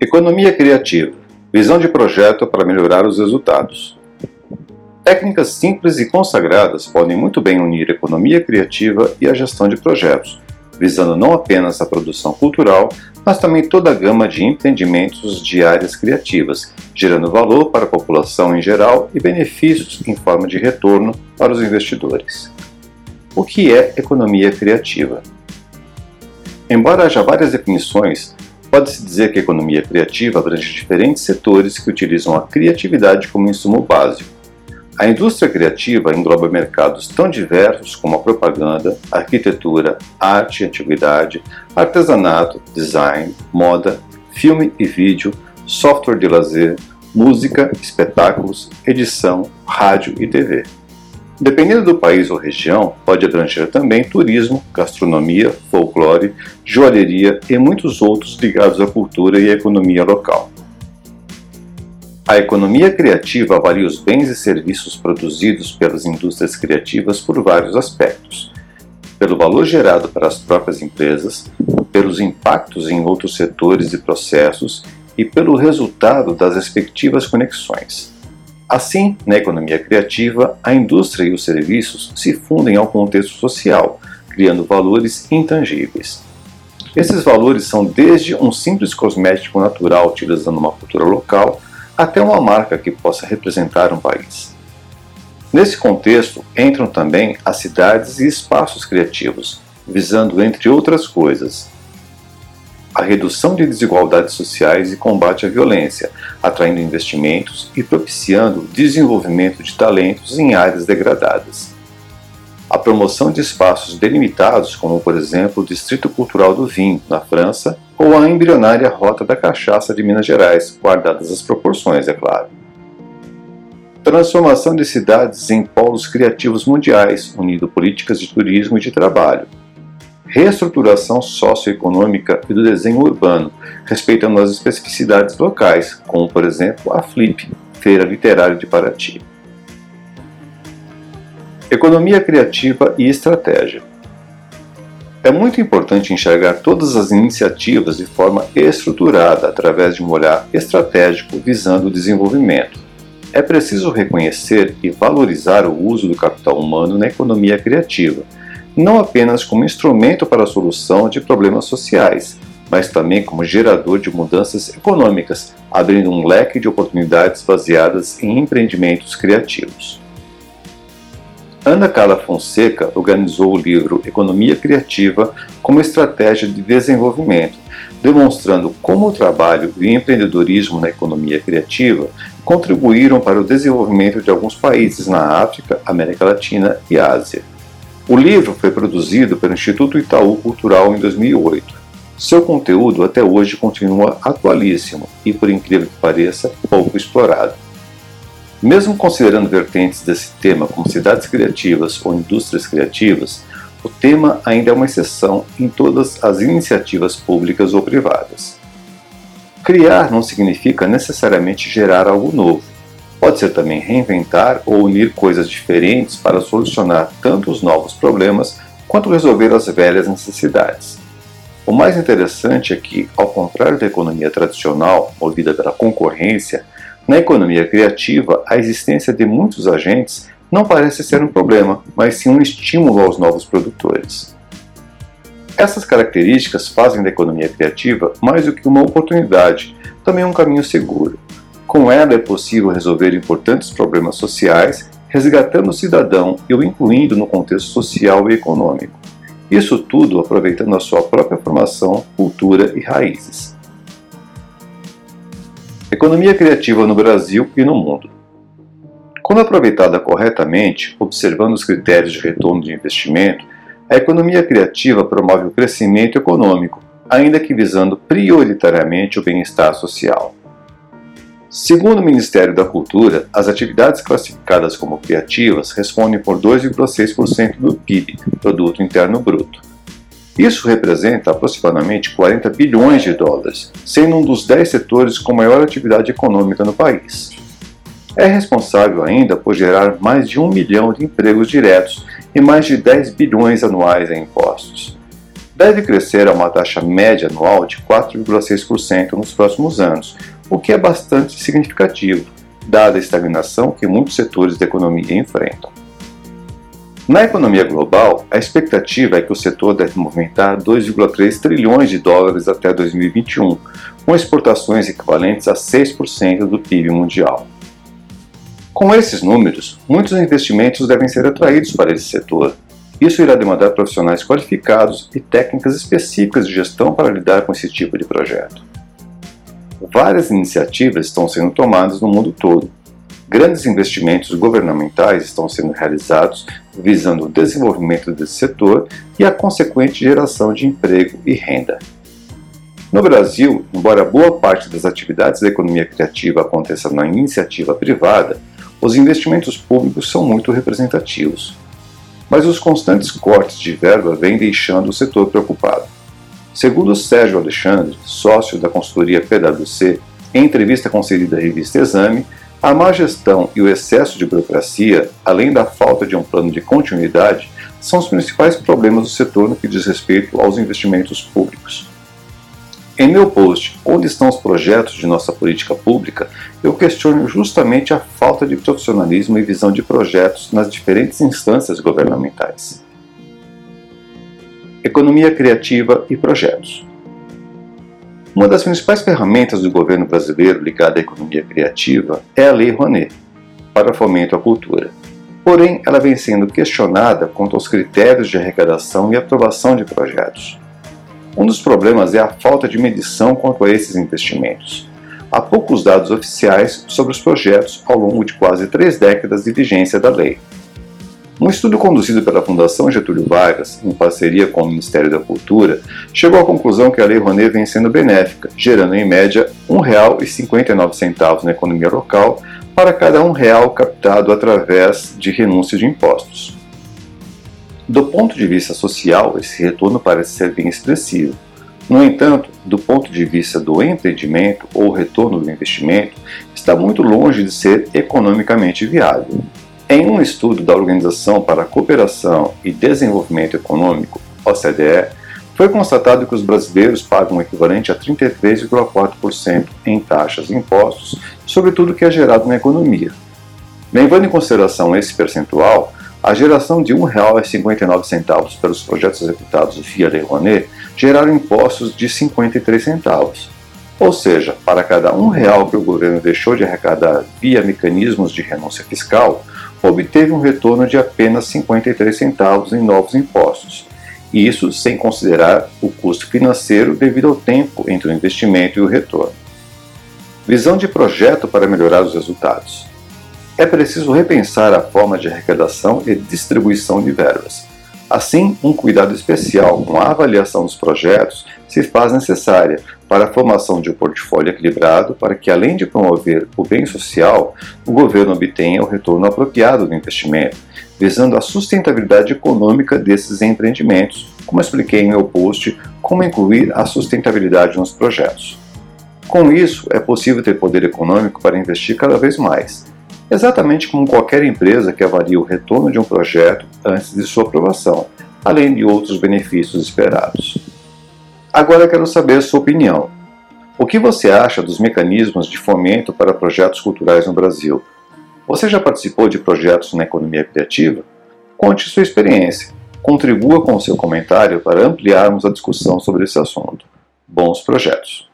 Economia criativa visão de projeto para melhorar os resultados. Técnicas simples e consagradas podem muito bem unir economia criativa e a gestão de projetos, visando não apenas a produção cultural, mas também toda a gama de empreendimentos de áreas criativas, gerando valor para a população em geral e benefícios em forma de retorno para os investidores. O que é economia criativa? Embora haja várias definições, Pode-se dizer que a economia criativa abrange diferentes setores que utilizam a criatividade como insumo básico. A indústria criativa engloba mercados tão diversos como a propaganda, arquitetura, arte e antiguidade, artesanato, design, moda, filme e vídeo, software de lazer, música, espetáculos, edição, rádio e TV. Dependendo do país ou região, pode abranger também turismo, gastronomia, folclore, joalheria e muitos outros ligados à cultura e à economia local. A economia criativa avalia os bens e serviços produzidos pelas indústrias criativas por vários aspectos: pelo valor gerado para as próprias empresas, pelos impactos em outros setores e processos e pelo resultado das respectivas conexões. Assim, na economia criativa, a indústria e os serviços se fundem ao contexto social, criando valores intangíveis. Esses valores são desde um simples cosmético natural utilizando uma cultura local até uma marca que possa representar um país. Nesse contexto entram também as cidades e espaços criativos, visando, entre outras coisas, a redução de desigualdades sociais e combate à violência, atraindo investimentos e propiciando o desenvolvimento de talentos em áreas degradadas. A promoção de espaços delimitados, como por exemplo o Distrito Cultural do Vinho, na França, ou a embrionária Rota da Cachaça de Minas Gerais, guardadas as proporções, é claro. Transformação de cidades em polos criativos mundiais, unindo políticas de turismo e de trabalho, reestruturação socioeconômica e do desenho urbano, respeitando as especificidades locais, como por exemplo a FLIP, Feira Literária de Paraty. Economia criativa e estratégia. É muito importante enxergar todas as iniciativas de forma estruturada, através de um olhar estratégico visando o desenvolvimento. É preciso reconhecer e valorizar o uso do capital humano na economia criativa não apenas como instrumento para a solução de problemas sociais, mas também como gerador de mudanças econômicas, abrindo um leque de oportunidades baseadas em empreendimentos criativos. Ana Carla Fonseca organizou o livro Economia Criativa como estratégia de desenvolvimento, demonstrando como o trabalho e o empreendedorismo na economia criativa contribuíram para o desenvolvimento de alguns países na África, América Latina e Ásia. O livro foi produzido pelo Instituto Itaú Cultural em 2008. Seu conteúdo até hoje continua atualíssimo e, por incrível que pareça, pouco explorado. Mesmo considerando vertentes desse tema como cidades criativas ou indústrias criativas, o tema ainda é uma exceção em todas as iniciativas públicas ou privadas. Criar não significa necessariamente gerar algo novo Pode ser também reinventar ou unir coisas diferentes para solucionar tanto os novos problemas quanto resolver as velhas necessidades. O mais interessante é que, ao contrário da economia tradicional, movida pela concorrência, na economia criativa a existência de muitos agentes não parece ser um problema, mas sim um estímulo aos novos produtores. Essas características fazem da economia criativa mais do que uma oportunidade, também um caminho seguro. Com ela é possível resolver importantes problemas sociais, resgatando o cidadão e o incluindo no contexto social e econômico. Isso tudo aproveitando a sua própria formação, cultura e raízes. Economia criativa no Brasil e no mundo. Quando aproveitada corretamente, observando os critérios de retorno de investimento, a economia criativa promove o crescimento econômico, ainda que visando prioritariamente o bem-estar social. Segundo o Ministério da Cultura, as atividades classificadas como criativas respondem por 2,6% do PIB, Produto Interno Bruto. Isso representa aproximadamente 40 bilhões de dólares, sendo um dos 10 setores com maior atividade econômica no país. É responsável ainda por gerar mais de um milhão de empregos diretos e mais de 10 bilhões anuais em impostos. Deve crescer a uma taxa média anual de 4,6% nos próximos anos, o que é bastante significativo, dada a estagnação que muitos setores da economia enfrentam. Na economia global, a expectativa é que o setor deve movimentar 2,3 trilhões de dólares até 2021, com exportações equivalentes a 6% do PIB mundial. Com esses números, muitos investimentos devem ser atraídos para esse setor. Isso irá demandar profissionais qualificados e técnicas específicas de gestão para lidar com esse tipo de projeto. Várias iniciativas estão sendo tomadas no mundo todo, Grandes investimentos governamentais estão sendo realizados visando o desenvolvimento desse setor e a consequente geração de emprego e renda. No Brasil, embora boa parte das atividades da economia criativa aconteça na iniciativa privada, os investimentos públicos são muito representativos. Mas os constantes cortes de verba vêm deixando o setor preocupado. Segundo Sérgio Alexandre, sócio da consultoria PwC, em entrevista concedida à revista Exame, a má gestão e o excesso de burocracia, além da falta de um plano de continuidade, são os principais problemas do setor no que diz respeito aos investimentos públicos. Em meu post, Onde estão os projetos de nossa política pública, eu questiono justamente a falta de profissionalismo e visão de projetos nas diferentes instâncias governamentais. Economia criativa e projetos. Uma das principais ferramentas do governo brasileiro ligada à economia criativa é a Lei Rouanet, para fomento à cultura. Porém, ela vem sendo questionada quanto aos critérios de arrecadação e aprovação de projetos. Um dos problemas é a falta de medição quanto a esses investimentos. Há poucos dados oficiais sobre os projetos ao longo de quase três décadas de vigência da lei. Um estudo conduzido pela Fundação Getúlio Vargas, em parceria com o Ministério da Cultura, chegou à conclusão que a Lei Rouanet vem sendo benéfica, gerando em média R$ 1,59 na economia local para cada um real captado através de renúncia de impostos. Do ponto de vista social, esse retorno parece ser bem expressivo. No entanto, do ponto de vista do empreendimento ou retorno do investimento, está muito longe de ser economicamente viável. Em um estudo da Organização para a Cooperação e Desenvolvimento Econômico, OCDE, foi constatado que os brasileiros pagam o equivalente a 33,4% em taxas e impostos sobre tudo que é gerado na economia. Levando em consideração esse percentual, a geração de R$ 1,59 pelos projetos executados via Lei Rouanet geraram impostos de 53 centavos. Ou seja, para cada um real que o governo deixou de arrecadar via mecanismos de renúncia fiscal, obteve um retorno de apenas 53 centavos em novos impostos, e isso sem considerar o custo financeiro devido ao tempo entre o investimento e o retorno. Visão de projeto para melhorar os resultados. É preciso repensar a forma de arrecadação e distribuição de verbas. Assim, um cuidado especial com a avaliação dos projetos se faz necessária para a formação de um portfólio equilibrado para que, além de promover o bem social, o governo obtenha o retorno apropriado do investimento, visando a sustentabilidade econômica desses empreendimentos, como expliquei em meu post, como incluir a sustentabilidade nos projetos. Com isso, é possível ter poder econômico para investir cada vez mais, exatamente como qualquer empresa que avalia o retorno de um projeto antes de sua aprovação, além de outros benefícios esperados. Agora quero saber sua opinião. O que você acha dos mecanismos de fomento para projetos culturais no Brasil? Você já participou de projetos na economia criativa? Conte sua experiência. Contribua com seu comentário para ampliarmos a discussão sobre esse assunto. Bons projetos!